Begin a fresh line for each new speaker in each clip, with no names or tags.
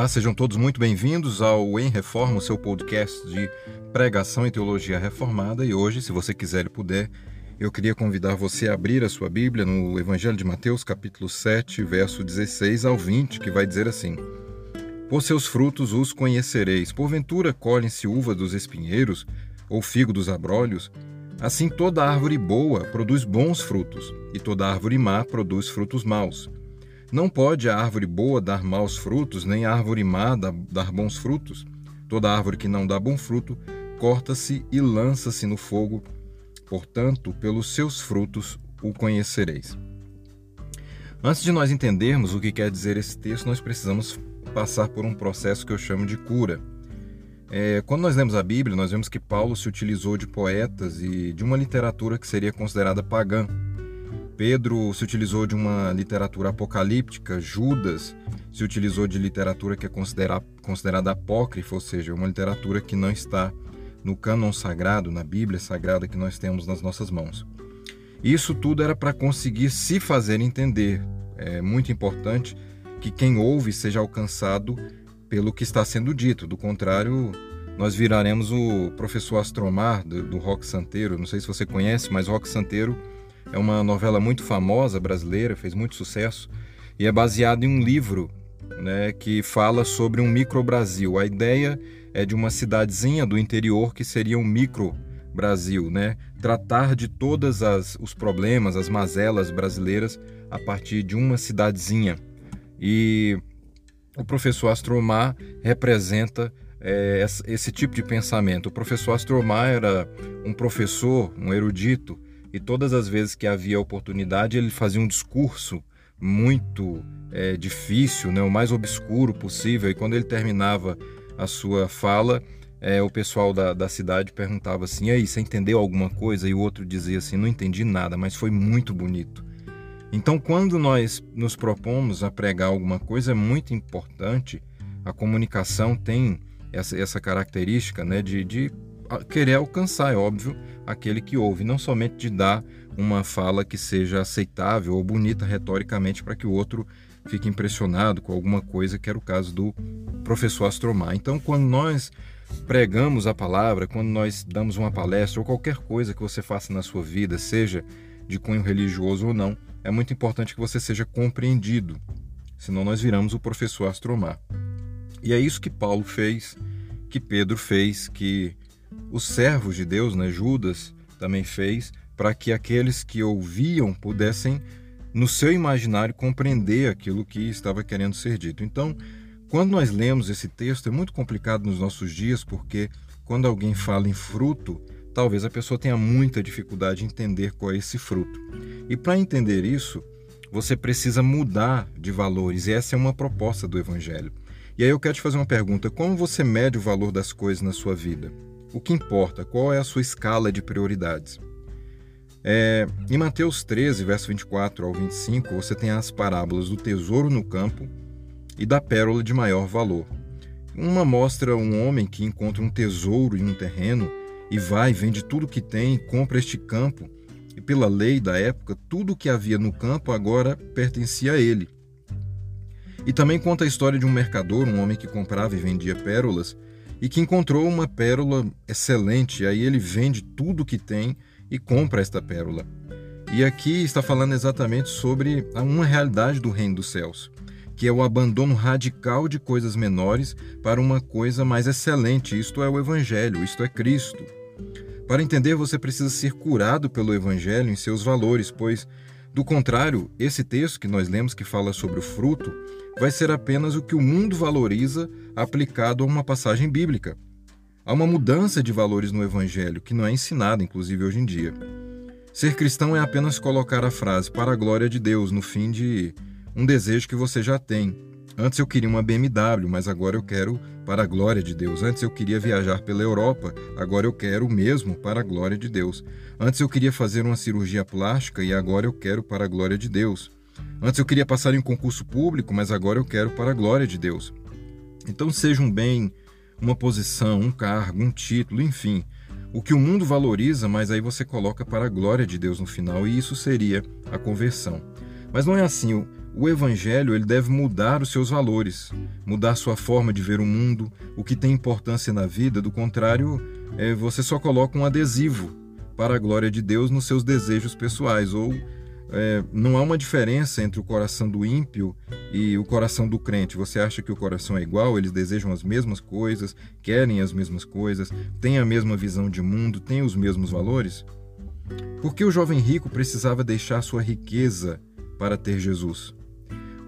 Olá, sejam todos muito bem-vindos ao Em Reforma, o seu podcast de pregação e teologia reformada. E hoje, se você quiser e puder, eu queria convidar você a abrir a sua Bíblia no Evangelho de Mateus, capítulo 7, verso 16 ao 20, que vai dizer assim: Por seus frutos os conhecereis. Porventura colhem-se uva dos espinheiros ou figo dos abrolhos? Assim toda árvore boa produz bons frutos, e toda árvore má produz frutos maus. Não pode a árvore boa dar maus frutos, nem a árvore má dar bons frutos. Toda árvore que não dá bom fruto, corta-se e lança-se no fogo. Portanto, pelos seus frutos o conhecereis. Antes de nós entendermos o que quer dizer esse texto, nós precisamos passar por um processo que eu chamo de cura. É, quando nós lemos a Bíblia, nós vemos que Paulo se utilizou de poetas e de uma literatura que seria considerada pagã. Pedro se utilizou de uma literatura apocalíptica, Judas se utilizou de literatura que é considerada, considerada apócrifa, ou seja, uma literatura que não está no cânon sagrado, na Bíblia sagrada que nós temos nas nossas mãos. Isso tudo era para conseguir se fazer entender. É muito importante que quem ouve seja alcançado pelo que está sendo dito. Do contrário, nós viraremos o professor Astromar do, do Rock Santeiro. Não sei se você conhece, mas Rock Santeiro é uma novela muito famosa brasileira, fez muito sucesso e é baseado em um livro né, que fala sobre um micro-Brasil. A ideia é de uma cidadezinha do interior que seria um micro-Brasil, né? Tratar de todos os problemas, as mazelas brasileiras a partir de uma cidadezinha. E o professor Astromar representa é, esse tipo de pensamento. O professor Astromar era um professor, um erudito, e todas as vezes que havia oportunidade ele fazia um discurso muito é, difícil, né, o mais obscuro possível. E quando ele terminava a sua fala, é, o pessoal da, da cidade perguntava assim: e aí, você entendeu alguma coisa? E o outro dizia assim: não entendi nada, mas foi muito bonito. Então, quando nós nos propomos a pregar alguma coisa, é muito importante. A comunicação tem essa, essa característica né, de, de querer alcançar, é óbvio, aquele que ouve, não somente de dar uma fala que seja aceitável ou bonita retoricamente para que o outro fique impressionado com alguma coisa, que era o caso do professor Astromar. Então, quando nós pregamos a palavra, quando nós damos uma palestra ou qualquer coisa que você faça na sua vida, seja de cunho religioso ou não, é muito importante que você seja compreendido, senão nós viramos o professor Astromar. E é isso que Paulo fez, que Pedro fez, que os servos de Deus, né, Judas, também fez para que aqueles que ouviam pudessem, no seu imaginário, compreender aquilo que estava querendo ser dito. Então, quando nós lemos esse texto, é muito complicado nos nossos dias, porque quando alguém fala em fruto, talvez a pessoa tenha muita dificuldade em entender qual é esse fruto. E para entender isso, você precisa mudar de valores, e essa é uma proposta do Evangelho. E aí eu quero te fazer uma pergunta: como você mede o valor das coisas na sua vida? O que importa? Qual é a sua escala de prioridades? É, em Mateus 13, verso 24 ao 25, você tem as parábolas do tesouro no campo e da pérola de maior valor. Uma mostra um homem que encontra um tesouro em um terreno e vai, vende tudo que tem, compra este campo, e pela lei da época, tudo que havia no campo agora pertencia a ele. E também conta a história de um mercador, um homem que comprava e vendia pérolas, e que encontrou uma pérola excelente, aí ele vende tudo que tem e compra esta pérola. E aqui está falando exatamente sobre uma realidade do reino dos céus, que é o abandono radical de coisas menores para uma coisa mais excelente. Isto é o Evangelho, isto é Cristo. Para entender, você precisa ser curado pelo Evangelho em seus valores, pois, do contrário, esse texto que nós lemos que fala sobre o fruto vai ser apenas o que o mundo valoriza aplicado a uma passagem bíblica. Há uma mudança de valores no Evangelho que não é ensinada, inclusive hoje em dia. Ser cristão é apenas colocar a frase para a glória de Deus no fim de um desejo que você já tem. Antes eu queria uma BMW, mas agora eu quero para a glória de Deus. Antes eu queria viajar pela Europa, agora eu quero mesmo para a glória de Deus. Antes eu queria fazer uma cirurgia plástica e agora eu quero para a glória de Deus. Antes eu queria passar em um concurso público, mas agora eu quero para a glória de Deus. Então, seja um bem, uma posição, um cargo, um título, enfim, o que o mundo valoriza, mas aí você coloca para a glória de Deus no final, e isso seria a conversão. Mas não é assim. o evangelho ele deve mudar os seus valores, mudar sua forma de ver o mundo, o que tem importância na vida, do contrário, é, você só coloca um adesivo para a glória de Deus nos seus desejos pessoais ou é, não há uma diferença entre o coração do ímpio e o coração do crente. Você acha que o coração é igual? Eles desejam as mesmas coisas, querem as mesmas coisas, têm a mesma visão de mundo, têm os mesmos valores? Por que o jovem rico precisava deixar sua riqueza para ter Jesus?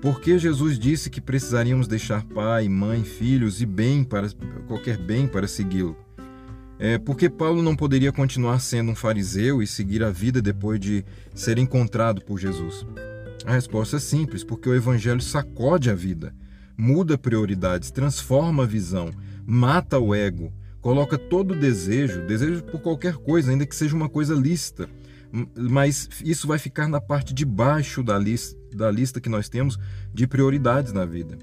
Por que Jesus disse que precisaríamos deixar pai, mãe, filhos e bem para qualquer bem para segui-lo? É, por que Paulo não poderia continuar sendo um fariseu e seguir a vida depois de ser encontrado por Jesus? A resposta é simples: porque o Evangelho sacode a vida, muda prioridades, transforma a visão, mata o ego, coloca todo o desejo, desejo por qualquer coisa, ainda que seja uma coisa lícita, mas isso vai ficar na parte de baixo da lista, da lista que nós temos de prioridades na vida.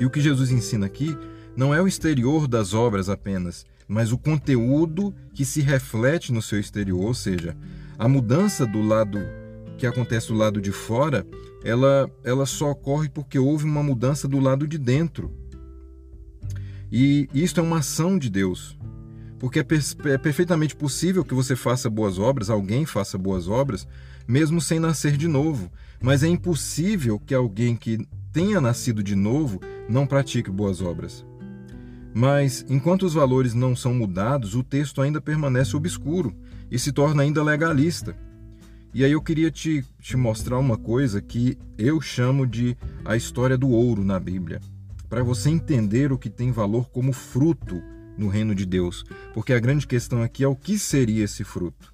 E o que Jesus ensina aqui não é o exterior das obras apenas, mas o conteúdo que se reflete no seu exterior, ou seja, a mudança do lado que acontece do lado de fora, ela, ela só ocorre porque houve uma mudança do lado de dentro. E isto é uma ação de Deus. Porque é, é perfeitamente possível que você faça boas obras, alguém faça boas obras, mesmo sem nascer de novo. Mas é impossível que alguém que tenha nascido de novo não pratique boas obras. Mas, enquanto os valores não são mudados, o texto ainda permanece obscuro e se torna ainda legalista. E aí eu queria te, te mostrar uma coisa que eu chamo de a história do ouro na Bíblia, para você entender o que tem valor como fruto no reino de Deus, porque a grande questão aqui é o que seria esse fruto.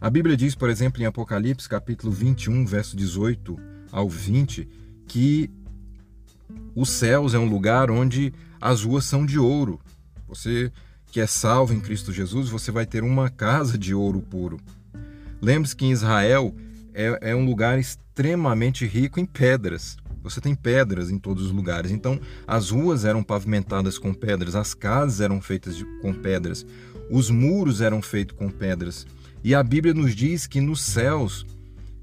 A Bíblia diz, por exemplo, em Apocalipse, capítulo 21, verso 18 ao 20, que os céus é um lugar onde as ruas são de ouro. Você que é salvo em Cristo Jesus, você vai ter uma casa de ouro puro. Lembre-se que em Israel é, é, um lugar extremamente rico em pedras. Você tem pedras em todos os lugares. Então, as ruas eram pavimentadas com pedras, as casas eram feitas de, com pedras, os muros eram feitos com pedras. E a Bíblia nos diz que nos céus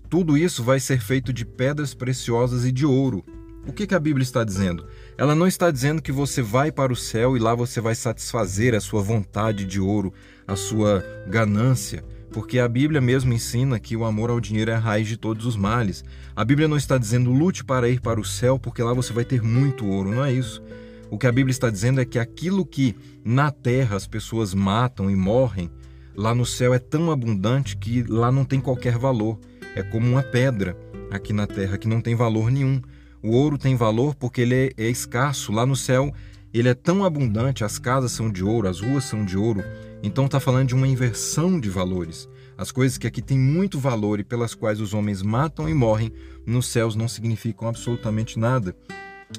tudo isso vai ser feito de pedras preciosas e de ouro. O que, que a Bíblia está dizendo? Ela não está dizendo que você vai para o céu e lá você vai satisfazer a sua vontade de ouro, a sua ganância, porque a Bíblia mesmo ensina que o amor ao dinheiro é a raiz de todos os males. A Bíblia não está dizendo lute para ir para o céu, porque lá você vai ter muito ouro, não é isso. O que a Bíblia está dizendo é que aquilo que na terra as pessoas matam e morrem, lá no céu é tão abundante que lá não tem qualquer valor. É como uma pedra aqui na terra que não tem valor nenhum. O ouro tem valor porque ele é, é escasso. Lá no céu, ele é tão abundante, as casas são de ouro, as ruas são de ouro. Então está falando de uma inversão de valores. As coisas que aqui têm muito valor e pelas quais os homens matam e morrem, nos céus não significam absolutamente nada.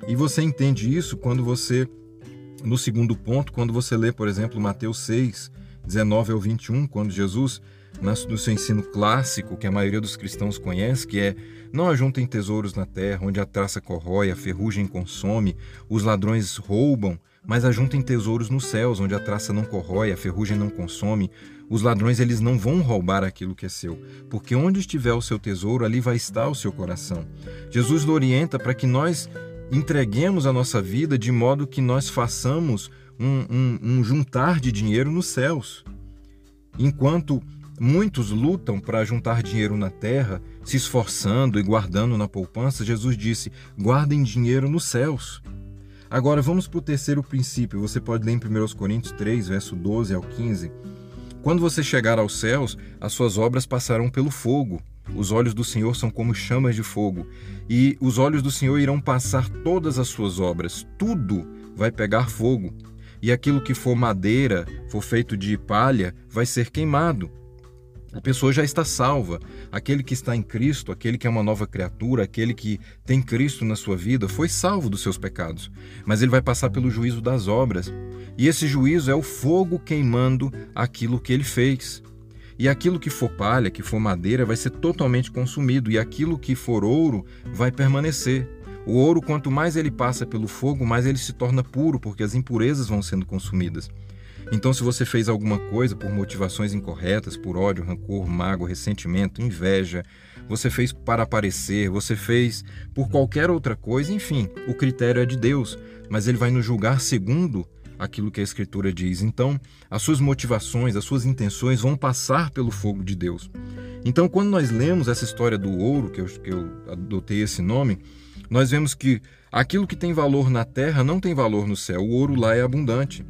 E você entende isso quando você, no segundo ponto, quando você lê, por exemplo, Mateus 6, 19 ao 21, quando Jesus no seu ensino clássico, que a maioria dos cristãos conhece, que é não ajuntem tesouros na terra, onde a traça corrói, a ferrugem consome, os ladrões roubam, mas ajuntem tesouros nos céus, onde a traça não corrói, a ferrugem não consome. Os ladrões eles não vão roubar aquilo que é seu, porque onde estiver o seu tesouro, ali vai estar o seu coração. Jesus nos orienta para que nós entreguemos a nossa vida de modo que nós façamos um, um, um juntar de dinheiro nos céus. Enquanto Muitos lutam para juntar dinheiro na terra, se esforçando e guardando na poupança. Jesus disse: guardem dinheiro nos céus. Agora vamos para o terceiro princípio. Você pode ler em 1 Coríntios 3, verso 12 ao 15. Quando você chegar aos céus, as suas obras passarão pelo fogo. Os olhos do Senhor são como chamas de fogo, e os olhos do Senhor irão passar todas as suas obras. Tudo vai pegar fogo. E aquilo que for madeira, for feito de palha, vai ser queimado a pessoa já está salva. Aquele que está em Cristo, aquele que é uma nova criatura, aquele que tem Cristo na sua vida, foi salvo dos seus pecados. Mas ele vai passar pelo juízo das obras. E esse juízo é o fogo queimando aquilo que ele fez. E aquilo que for palha, que for madeira, vai ser totalmente consumido, e aquilo que for ouro vai permanecer. O ouro, quanto mais ele passa pelo fogo, mais ele se torna puro, porque as impurezas vão sendo consumidas. Então, se você fez alguma coisa por motivações incorretas, por ódio, rancor, mágoa, ressentimento, inveja, você fez para aparecer, você fez por qualquer outra coisa, enfim, o critério é de Deus, mas ele vai nos julgar segundo aquilo que a Escritura diz. Então, as suas motivações, as suas intenções vão passar pelo fogo de Deus. Então, quando nós lemos essa história do ouro, que eu, que eu adotei esse nome, nós vemos que aquilo que tem valor na terra não tem valor no céu. O ouro lá é abundante.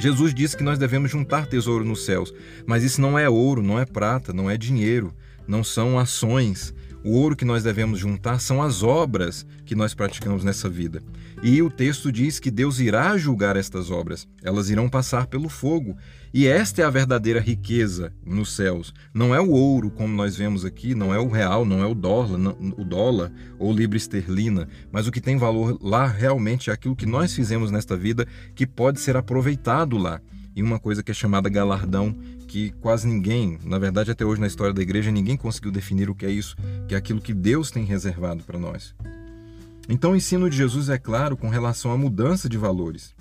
Jesus disse que nós devemos juntar tesouro nos céus, mas isso não é ouro, não é prata, não é dinheiro, não são ações. O ouro que nós devemos juntar são as obras que nós praticamos nessa vida. E o texto diz que Deus irá julgar estas obras, elas irão passar pelo fogo. E esta é a verdadeira riqueza nos céus. Não é o ouro, como nós vemos aqui, não é o real, não é o dólar, não, o dólar ou libra esterlina, mas o que tem valor lá realmente é aquilo que nós fizemos nesta vida que pode ser aproveitado lá. E uma coisa que é chamada galardão, que quase ninguém, na verdade até hoje na história da igreja, ninguém conseguiu definir o que é isso, que é aquilo que Deus tem reservado para nós. Então, o ensino de Jesus é claro com relação à mudança de valores.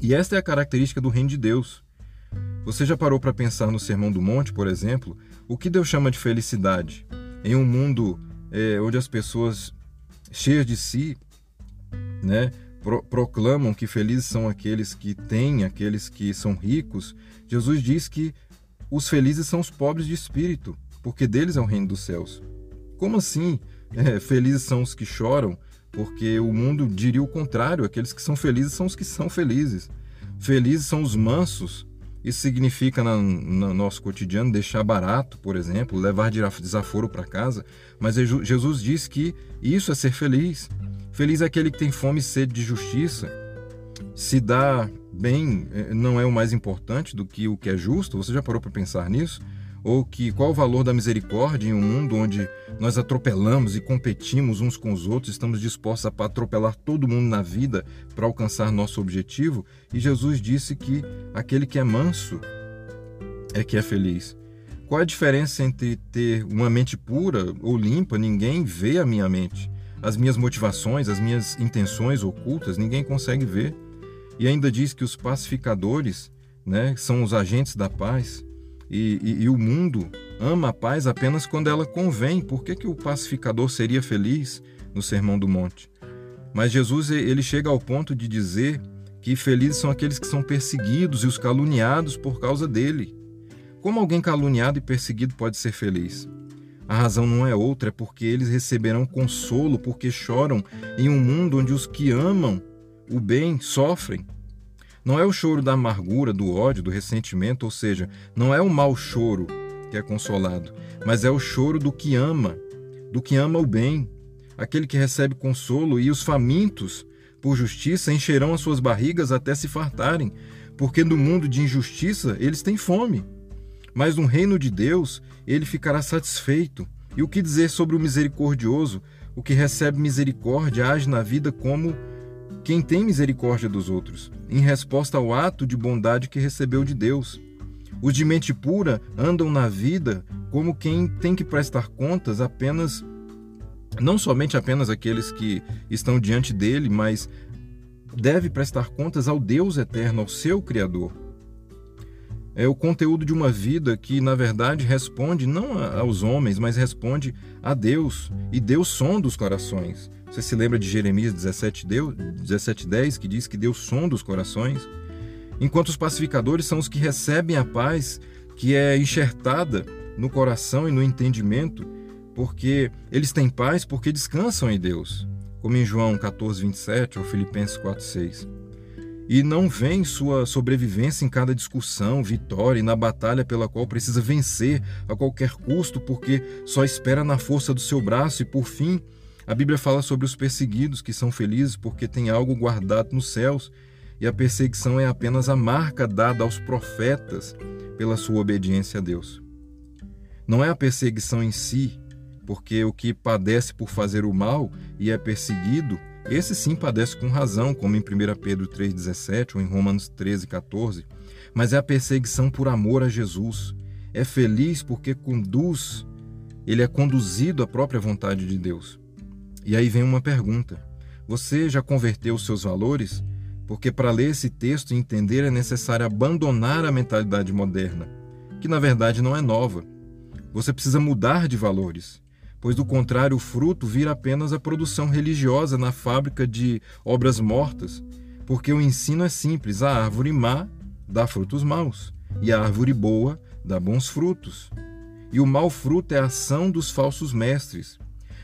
E esta é a característica do reino de Deus. Você já parou para pensar no Sermão do Monte, por exemplo, o que Deus chama de felicidade? Em um mundo é, onde as pessoas cheias de si, né, pro proclamam que felizes são aqueles que têm, aqueles que são ricos, Jesus diz que os felizes são os pobres de espírito, porque deles é o reino dos céus. Como assim? É, felizes são os que choram, porque o mundo diria o contrário: aqueles que são felizes são os que são felizes. Felizes são os mansos. Isso significa, no nosso cotidiano, deixar barato, por exemplo, levar desaforo para casa. Mas Jesus diz que isso é ser feliz. Feliz é aquele que tem fome e sede de justiça. Se dá bem eh, não é o mais importante do que o que é justo. Você já parou para pensar nisso? Ou que qual o valor da misericórdia em um mundo onde nós atropelamos e competimos uns com os outros, estamos dispostos a atropelar todo mundo na vida para alcançar nosso objetivo? E Jesus disse que aquele que é manso é que é feliz. Qual a diferença entre ter uma mente pura ou limpa? Ninguém vê a minha mente. As minhas motivações, as minhas intenções ocultas, ninguém consegue ver. E ainda diz que os pacificadores né, são os agentes da paz. E, e, e, o mundo ama a paz apenas quando ela convém. Por que, que o pacificador seria feliz no Sermão do Monte? Mas Jesus ele chega ao ponto de dizer que felizes são aqueles que são perseguidos e os caluniados por causa dele. Como alguém caluniado e perseguido pode ser feliz? A razão não é outra, é porque eles receberão consolo, porque choram em um mundo onde os que amam o bem sofrem. Não é o choro da amargura, do ódio, do ressentimento, ou seja, não é o mau choro que é consolado, mas é o choro do que ama, do que ama o bem, aquele que recebe consolo, e os famintos por justiça encherão as suas barrigas até se fartarem, porque no mundo de injustiça eles têm fome. Mas no reino de Deus ele ficará satisfeito. E o que dizer sobre o misericordioso? O que recebe misericórdia age na vida como quem tem misericórdia dos outros, em resposta ao ato de bondade que recebeu de Deus. Os de mente pura andam na vida como quem tem que prestar contas apenas, não somente apenas aqueles que estão diante dele, mas deve prestar contas ao Deus eterno, ao seu Criador. É o conteúdo de uma vida que, na verdade, responde não aos homens, mas responde a Deus. E Deus sonda os corações. Você se lembra de Jeremias 17, 10, que diz que Deus sonda os corações? Enquanto os pacificadores são os que recebem a paz que é enxertada no coração e no entendimento, porque eles têm paz porque descansam em Deus, como em João 14, 27 ou Filipenses 4, 6. E não vem sua sobrevivência em cada discussão, vitória e na batalha pela qual precisa vencer a qualquer custo, porque só espera na força do seu braço e, por fim, a Bíblia fala sobre os perseguidos que são felizes porque têm algo guardado nos céus, e a perseguição é apenas a marca dada aos profetas pela sua obediência a Deus. Não é a perseguição em si, porque o que padece por fazer o mal e é perseguido, esse sim padece com razão, como em 1 Pedro 3,17 ou em Romanos 13,14, mas é a perseguição por amor a Jesus. É feliz porque conduz, ele é conduzido à própria vontade de Deus. E aí vem uma pergunta: você já converteu os seus valores? porque para ler esse texto e entender é necessário abandonar a mentalidade moderna, que na verdade não é nova. Você precisa mudar de valores, pois do contrário o fruto vira apenas a produção religiosa na fábrica de obras mortas, porque o ensino é simples: a árvore má dá frutos maus, e a árvore boa dá bons frutos. E o mau fruto é a ação dos falsos mestres.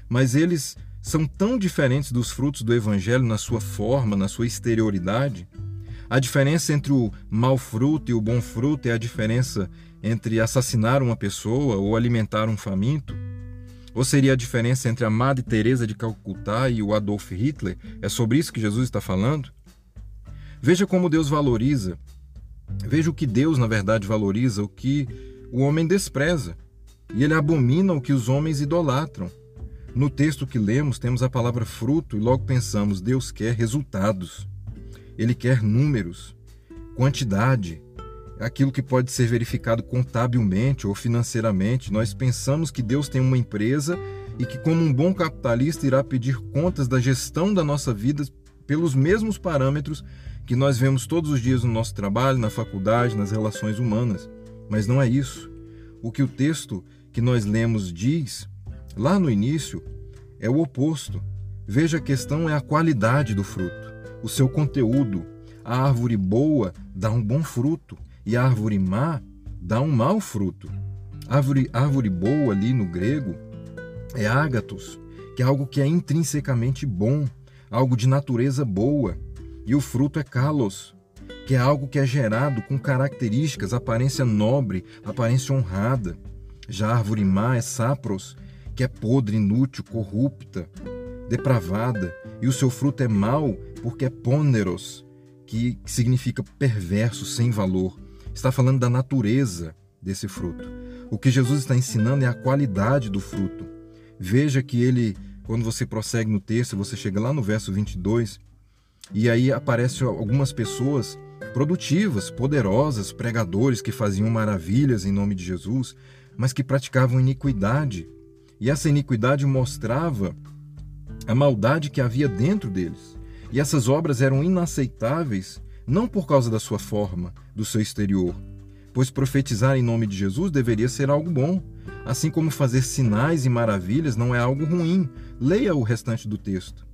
Mas eles são tão diferentes dos frutos do evangelho na sua forma, na sua exterioridade. A diferença entre o mau fruto e o bom fruto é a diferença entre assassinar uma pessoa ou alimentar um faminto? Ou seria a diferença entre a Madre Teresa de Calcutá e o Adolf Hitler? É sobre isso que Jesus está falando? Veja como Deus valoriza. Veja o que Deus, na verdade, valoriza, o que o homem despreza. E ele abomina o que os homens idolatram. No texto que lemos, temos a palavra fruto e logo pensamos: Deus quer resultados. Ele quer números, quantidade, aquilo que pode ser verificado contabilmente ou financeiramente. Nós pensamos que Deus tem uma empresa e que, como um bom capitalista, irá pedir contas da gestão da nossa vida pelos mesmos parâmetros que nós vemos todos os dias no nosso trabalho, na faculdade, nas relações humanas. Mas não é isso. O que o texto que nós lemos diz, lá no início, é o oposto. Veja, a questão é a qualidade do fruto, o seu conteúdo. A árvore boa dá um bom fruto e a árvore má dá um mau fruto. Árvore, árvore boa ali no grego é ágatos, que é algo que é intrinsecamente bom, algo de natureza boa. E o fruto é kalos, que é algo que é gerado com características, aparência nobre, aparência honrada. Já a árvore má é sapros, que é podre, inútil, corrupta, depravada, e o seu fruto é mau porque é pôneros, que significa perverso, sem valor. Está falando da natureza desse fruto. O que Jesus está ensinando é a qualidade do fruto. Veja que ele, quando você prossegue no texto, você chega lá no verso 22, e aí aparecem algumas pessoas produtivas, poderosas, pregadores que faziam maravilhas em nome de Jesus, mas que praticavam iniquidade. E essa iniquidade mostrava a maldade que havia dentro deles. E essas obras eram inaceitáveis não por causa da sua forma, do seu exterior, pois profetizar em nome de Jesus deveria ser algo bom, assim como fazer sinais e maravilhas não é algo ruim. Leia o restante do texto.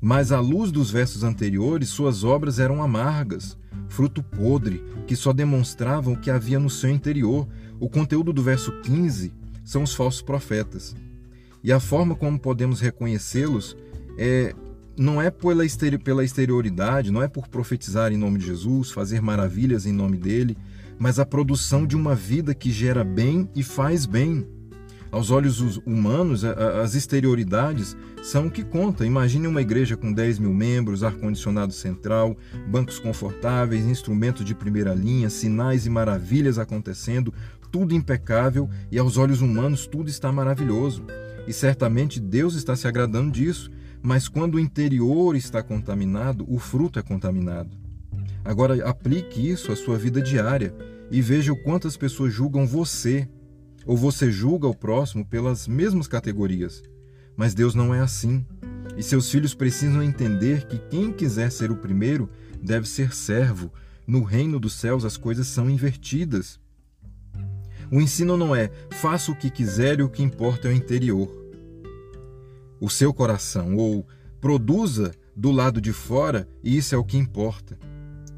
Mas à luz dos versos anteriores, suas obras eram amargas, fruto podre, que só demonstravam o que havia no seu interior. O conteúdo do verso 15 são os falsos profetas. E a forma como podemos reconhecê-los é não é pela, pela exterioridade, não é por profetizar em nome de Jesus, fazer maravilhas em nome dele, mas a produção de uma vida que gera bem e faz bem. Aos olhos humanos, as exterioridades são o que conta. Imagine uma igreja com 10 mil membros, ar-condicionado central, bancos confortáveis, instrumentos de primeira linha, sinais e maravilhas acontecendo, tudo impecável e aos olhos humanos tudo está maravilhoso. E certamente Deus está se agradando disso mas quando o interior está contaminado, o fruto é contaminado. Agora aplique isso à sua vida diária e veja o quanto as pessoas julgam você, ou você julga o próximo pelas mesmas categorias. Mas Deus não é assim. E seus filhos precisam entender que quem quiser ser o primeiro deve ser servo. No reino dos céus as coisas são invertidas. O ensino não é faça o que quiser e o que importa é o interior o seu coração, ou produza do lado de fora e isso é o que importa,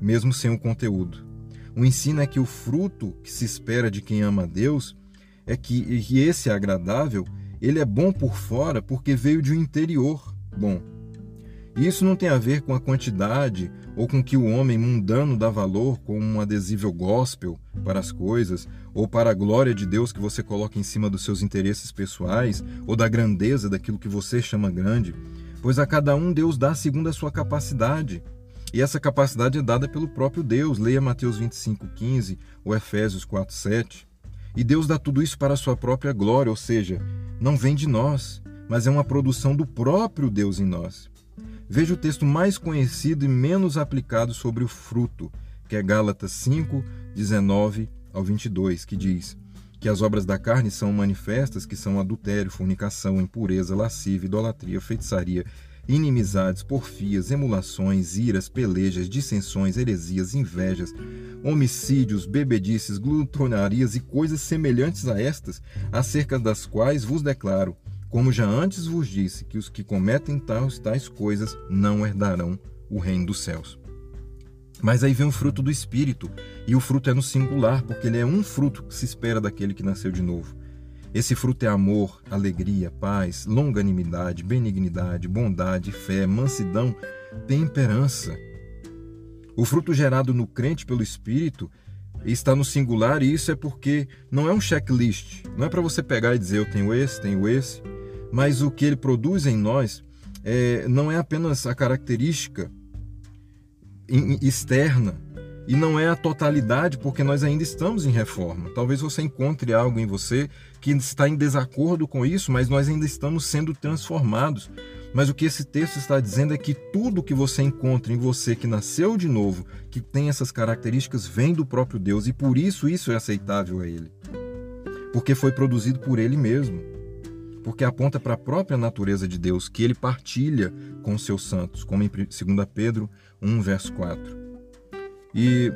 mesmo sem o conteúdo. O ensino é que o fruto que se espera de quem ama a Deus é que, que esse é agradável, ele é bom por fora porque veio de um interior bom. E isso não tem a ver com a quantidade ou com que o homem mundano dá valor como um adesível gospel para as coisas, ou para a glória de Deus que você coloca em cima dos seus interesses pessoais, ou da grandeza daquilo que você chama grande, pois a cada um Deus dá segundo a sua capacidade. E essa capacidade é dada pelo próprio Deus. Leia Mateus 25:15 ou Efésios 4:7. E Deus dá tudo isso para a sua própria glória, ou seja, não vem de nós, mas é uma produção do próprio Deus em nós. Veja o texto mais conhecido e menos aplicado sobre o fruto, que é Gálatas 5, 19 ao 22, que diz que as obras da carne são manifestas, que são adultério, fornicação, impureza, lascívia, idolatria, feitiçaria, inimizades, porfias, emulações, iras, pelejas, dissensões, heresias, invejas, homicídios, bebedices, glutonarias e coisas semelhantes a estas, acerca das quais vos declaro, como já antes vos disse, que os que cometem tais, tais coisas não herdarão o reino dos céus. Mas aí vem o fruto do Espírito, e o fruto é no singular, porque ele é um fruto que se espera daquele que nasceu de novo. Esse fruto é amor, alegria, paz, longanimidade, benignidade, bondade, fé, mansidão, temperança. O fruto gerado no crente pelo Espírito está no singular e isso é porque não é um checklist. Não é para você pegar e dizer eu tenho esse, tenho esse. Mas o que ele produz em nós é, não é apenas a característica externa e não é a totalidade, porque nós ainda estamos em reforma. Talvez você encontre algo em você que está em desacordo com isso, mas nós ainda estamos sendo transformados. Mas o que esse texto está dizendo é que tudo que você encontra em você que nasceu de novo, que tem essas características, vem do próprio Deus e por isso isso é aceitável a Ele. Porque foi produzido por Ele mesmo. Porque aponta para a própria natureza de Deus, que Ele partilha com seus santos, como em 2 Pedro 1, verso 4. E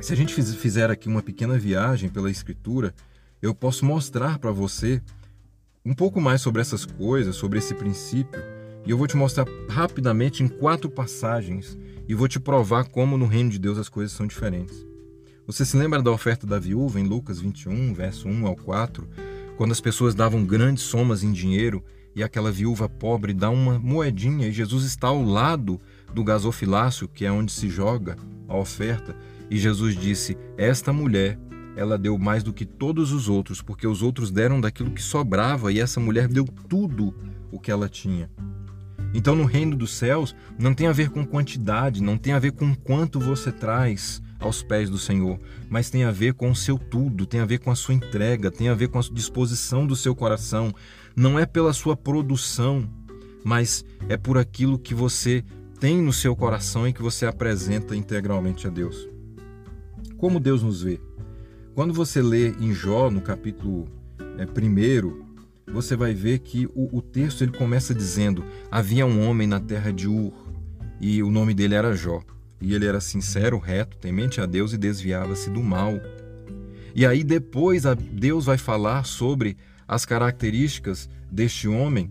se a gente fizer aqui uma pequena viagem pela Escritura, eu posso mostrar para você um pouco mais sobre essas coisas, sobre esse princípio, e eu vou te mostrar rapidamente em quatro passagens e vou te provar como no reino de Deus as coisas são diferentes. Você se lembra da oferta da viúva em Lucas 21, verso 1 ao 4, quando as pessoas davam grandes somas em dinheiro e aquela viúva pobre dá uma moedinha e Jesus está ao lado do gasofilácio, que é onde se joga a oferta, e Jesus disse: Esta mulher, ela deu mais do que todos os outros, porque os outros deram daquilo que sobrava e essa mulher deu tudo o que ela tinha. Então, no reino dos céus, não tem a ver com quantidade, não tem a ver com quanto você traz aos pés do Senhor, mas tem a ver com o seu tudo, tem a ver com a sua entrega, tem a ver com a disposição do seu coração. Não é pela sua produção, mas é por aquilo que você tem no seu coração e que você apresenta integralmente a Deus. Como Deus nos vê? Quando você lê em Jó, no capítulo é, primeiro, você vai ver que o, o texto ele começa dizendo: Havia um homem na terra de Ur, e o nome dele era Jó. E ele era sincero, reto, temente a Deus e desviava-se do mal. E aí depois Deus vai falar sobre as características deste homem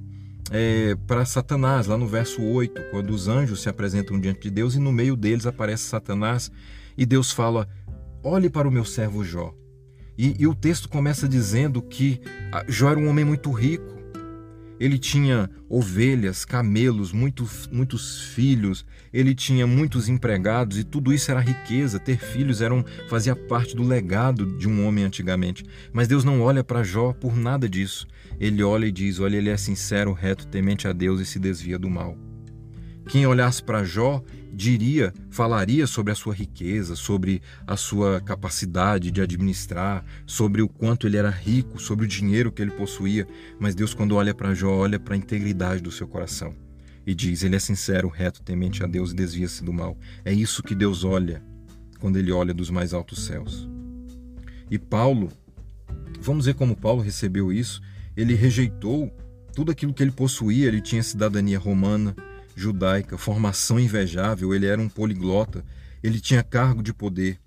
é, para Satanás, lá no verso 8, quando os anjos se apresentam diante de Deus e no meio deles aparece Satanás e Deus fala: Olhe para o meu servo Jó. E, e o texto começa dizendo que Jó era um homem muito rico. Ele tinha ovelhas, camelos, muitos, muitos filhos, ele tinha muitos empregados e tudo isso era riqueza. Ter filhos eram, fazia parte do legado de um homem antigamente. Mas Deus não olha para Jó por nada disso. Ele olha e diz: Olha, ele é sincero, reto, temente a Deus e se desvia do mal. Quem olhasse para Jó diria, falaria sobre a sua riqueza, sobre a sua capacidade de administrar, sobre o quanto ele era rico, sobre o dinheiro que ele possuía, mas Deus quando olha para Jó, olha para a integridade do seu coração e diz: ele é sincero, reto, temente a Deus e desvia-se do mal. É isso que Deus olha quando ele olha dos mais altos céus. E Paulo, vamos ver como Paulo recebeu isso. Ele rejeitou tudo aquilo que ele possuía, ele tinha cidadania romana, judaica, formação invejável, ele era um poliglota, ele tinha cargo de poder.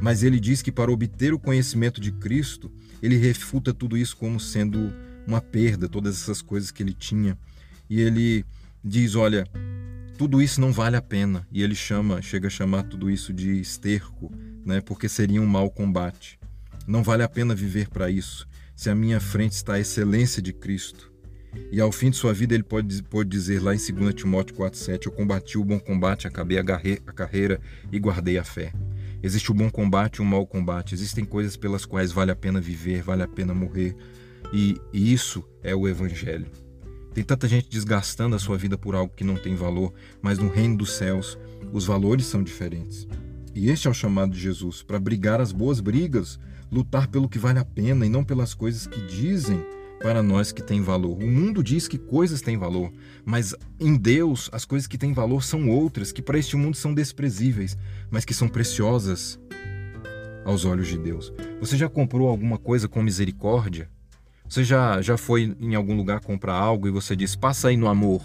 Mas ele diz que para obter o conhecimento de Cristo, ele refuta tudo isso como sendo uma perda, todas essas coisas que ele tinha. E ele diz: olha, tudo isso não vale a pena. E ele chama, chega a chamar tudo isso de esterco, né? porque seria um mau combate. Não vale a pena viver para isso, se à minha frente está a excelência de Cristo. E ao fim de sua vida ele pode, pode dizer lá em 2 Timóteo 4,7: Eu combati o bom combate, acabei a carreira e guardei a fé. Existe o bom combate e o mau combate. Existem coisas pelas quais vale a pena viver, vale a pena morrer. E, e isso é o Evangelho. Tem tanta gente desgastando a sua vida por algo que não tem valor, mas no reino dos céus os valores são diferentes. E este é o chamado de Jesus para brigar as boas brigas, lutar pelo que vale a pena e não pelas coisas que dizem para nós que têm valor. O mundo diz que coisas têm valor, mas em Deus as coisas que têm valor são outras, que para este mundo são desprezíveis, mas que são preciosas aos olhos de Deus. Você já comprou alguma coisa com misericórdia? Você já, já foi em algum lugar comprar algo e você diz, passa aí no amor?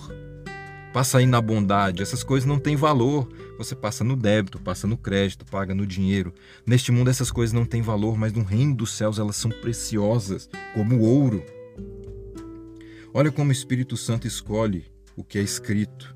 passa aí na bondade. Essas coisas não têm valor. Você passa no débito, passa no crédito, paga no dinheiro. Neste mundo essas coisas não têm valor, mas no reino dos céus elas são preciosas, como ouro. Olha como o Espírito Santo escolhe o que é escrito.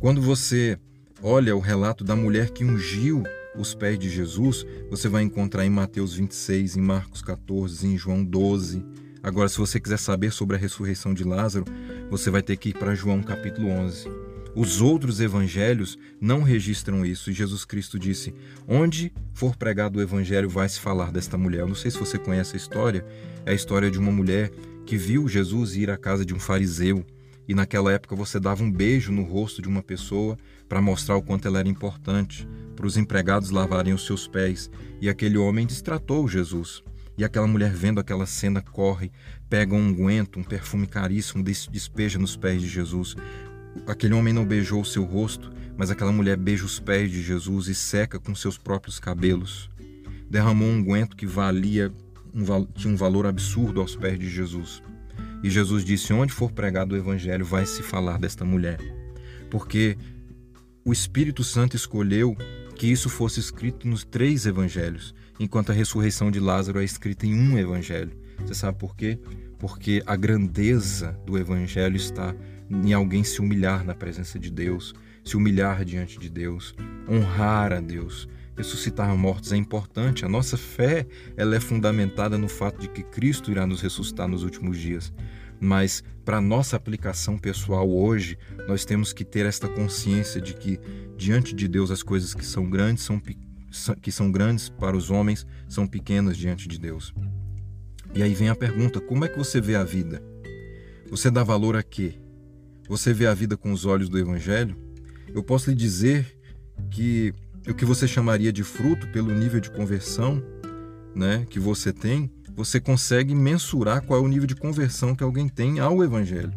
Quando você olha o relato da mulher que ungiu os pés de Jesus, você vai encontrar em Mateus 26, em Marcos 14, em João 12. Agora, se você quiser saber sobre a ressurreição de Lázaro, você vai ter que ir para João capítulo 11. Os outros evangelhos não registram isso e Jesus Cristo disse: Onde for pregado o evangelho, vai se falar desta mulher. Eu não sei se você conhece a história, é a história de uma mulher que viu Jesus ir à casa de um fariseu e naquela época você dava um beijo no rosto de uma pessoa para mostrar o quanto ela era importante, para os empregados lavarem os seus pés. E aquele homem distratou Jesus. E aquela mulher, vendo aquela cena, corre, pega um unguento, um perfume caríssimo, despeja nos pés de Jesus. Aquele homem não beijou o seu rosto, mas aquela mulher beija os pés de Jesus e seca com seus próprios cabelos. Derramou um unguento que valia tinha um valor absurdo aos pés de Jesus. E Jesus disse: Onde for pregado o evangelho, vai se falar desta mulher. Porque o Espírito Santo escolheu que isso fosse escrito nos três evangelhos, enquanto a ressurreição de Lázaro é escrita em um evangelho. Você sabe por quê? Porque a grandeza do evangelho está em alguém se humilhar na presença de Deus, se humilhar diante de Deus, honrar a Deus. Ressuscitar mortos é importante. A nossa fé ela é fundamentada no fato de que Cristo irá nos ressuscitar nos últimos dias. Mas para nossa aplicação pessoal hoje, nós temos que ter esta consciência de que diante de Deus as coisas que são grandes são que são grandes para os homens são pequenas diante de Deus. E aí vem a pergunta: como é que você vê a vida? Você dá valor a quê? Você vê a vida com os olhos do evangelho? Eu posso lhe dizer que o que você chamaria de fruto pelo nível de conversão né, que você tem, você consegue mensurar qual é o nível de conversão que alguém tem ao Evangelho.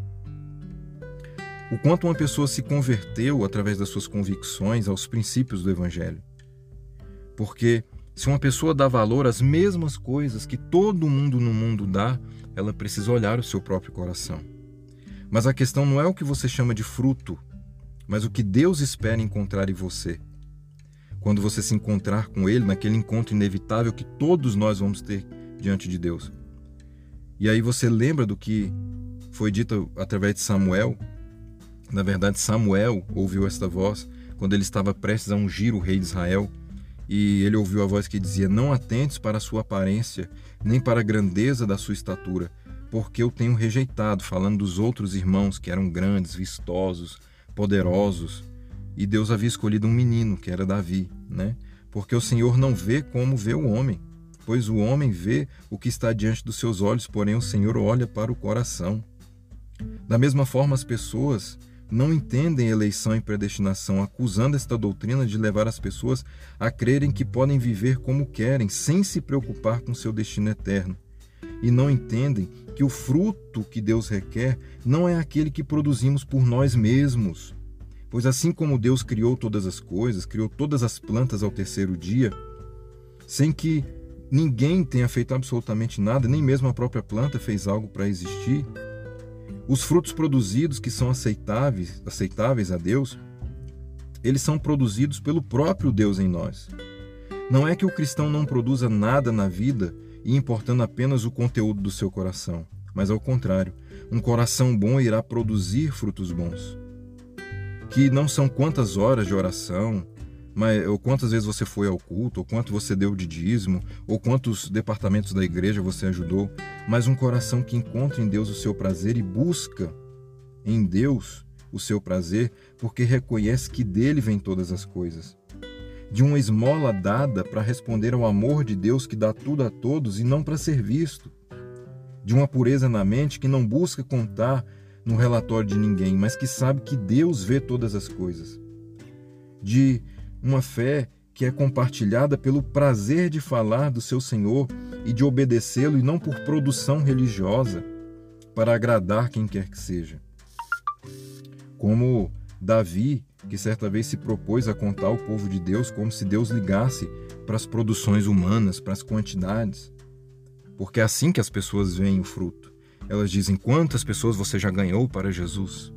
O quanto uma pessoa se converteu através das suas convicções aos princípios do Evangelho. Porque se uma pessoa dá valor às mesmas coisas que todo mundo no mundo dá, ela precisa olhar o seu próprio coração. Mas a questão não é o que você chama de fruto, mas o que Deus espera encontrar em você quando você se encontrar com Ele, naquele encontro inevitável que todos nós vamos ter diante de Deus. E aí você lembra do que foi dito através de Samuel. Na verdade, Samuel ouviu esta voz quando ele estava prestes a ungir o rei de Israel. E ele ouviu a voz que dizia: Não atentes para a sua aparência, nem para a grandeza da sua estatura, porque eu tenho rejeitado, falando dos outros irmãos que eram grandes, vistosos, poderosos e Deus havia escolhido um menino, que era Davi, né? Porque o Senhor não vê como vê o homem, pois o homem vê o que está diante dos seus olhos, porém o Senhor olha para o coração. Da mesma forma, as pessoas não entendem eleição e predestinação, acusando esta doutrina de levar as pessoas a crerem que podem viver como querem, sem se preocupar com seu destino eterno. E não entendem que o fruto que Deus requer não é aquele que produzimos por nós mesmos, Pois assim como Deus criou todas as coisas, criou todas as plantas ao terceiro dia, sem que ninguém tenha feito absolutamente nada, nem mesmo a própria planta fez algo para existir, os frutos produzidos que são aceitáveis, aceitáveis a Deus, eles são produzidos pelo próprio Deus em nós. Não é que o cristão não produza nada na vida e importando apenas o conteúdo do seu coração, mas ao contrário, um coração bom irá produzir frutos bons que não são quantas horas de oração, mas, ou quantas vezes você foi ao culto, ou quanto você deu de dízimo, ou quantos departamentos da igreja você ajudou, mas um coração que encontra em Deus o seu prazer e busca em Deus o seu prazer, porque reconhece que dele vem todas as coisas. De uma esmola dada para responder ao amor de Deus que dá tudo a todos e não para ser visto. De uma pureza na mente que não busca contar no relatório de ninguém, mas que sabe que Deus vê todas as coisas. De uma fé que é compartilhada pelo prazer de falar do seu Senhor e de obedecê-lo e não por produção religiosa para agradar quem quer que seja. Como Davi, que certa vez se propôs a contar ao povo de Deus como se Deus ligasse para as produções humanas, para as quantidades, porque é assim que as pessoas veem o fruto. Elas dizem: quantas pessoas você já ganhou para Jesus?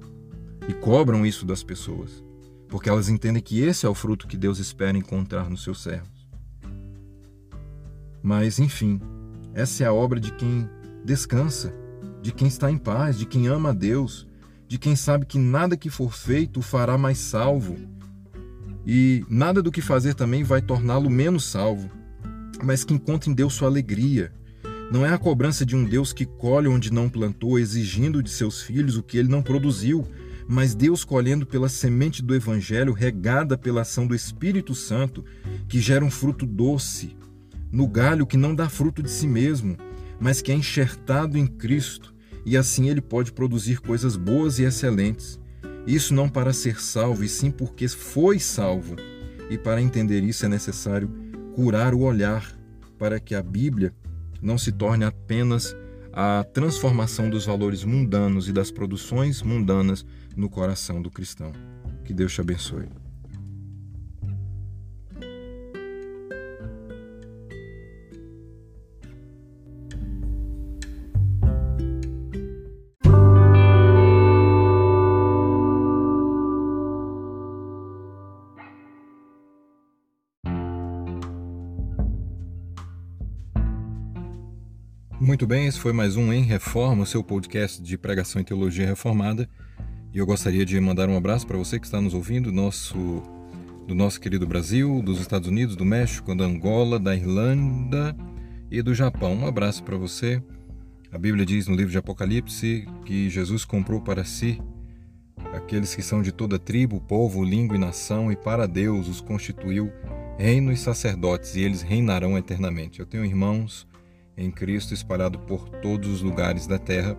e cobram isso das pessoas, porque elas entendem que esse é o fruto que Deus espera encontrar nos seus servos. Mas, enfim, essa é a obra de quem descansa, de quem está em paz, de quem ama a Deus, de quem sabe que nada que for feito o fará mais salvo e nada do que fazer também vai torná-lo menos salvo, mas que encontra em Deus sua alegria. Não é a cobrança de um Deus que colhe onde não plantou, exigindo de seus filhos o que ele não produziu, mas Deus colhendo pela semente do Evangelho, regada pela ação do Espírito Santo, que gera um fruto doce, no galho que não dá fruto de si mesmo, mas que é enxertado em Cristo, e assim ele pode produzir coisas boas e excelentes. Isso não para ser salvo, e sim porque foi salvo. E para entender isso é necessário curar o olhar, para que a Bíblia não se torne apenas a transformação dos valores mundanos e das produções mundanas no coração do cristão. Que Deus te abençoe. Muito bem, esse foi mais um Em Reforma, o seu podcast de pregação e teologia reformada. E eu gostaria de mandar um abraço para você que está nos ouvindo, nosso, do nosso querido Brasil, dos Estados Unidos, do México, da Angola, da Irlanda e do Japão. Um abraço para você. A Bíblia diz no livro de Apocalipse que Jesus comprou para si aqueles que são de toda tribo, povo, língua e nação, e para Deus os constituiu reino e sacerdotes, e eles reinarão eternamente. Eu tenho irmãos em Cristo espalhado por todos os lugares da terra,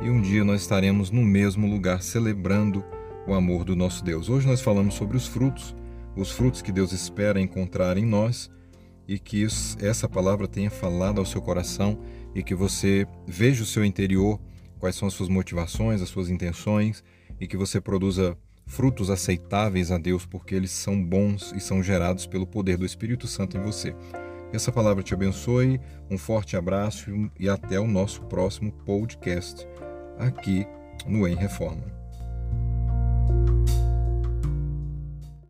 e um dia nós estaremos no mesmo lugar celebrando o amor do nosso Deus. Hoje nós falamos sobre os frutos, os frutos que Deus espera encontrar em nós e que essa palavra tenha falado ao seu coração e que você veja o seu interior, quais são as suas motivações, as suas intenções e que você produza frutos aceitáveis a Deus porque eles são bons e são gerados pelo poder do Espírito Santo em você. Essa palavra te abençoe. Um forte abraço e até o nosso próximo podcast aqui no Em Reforma.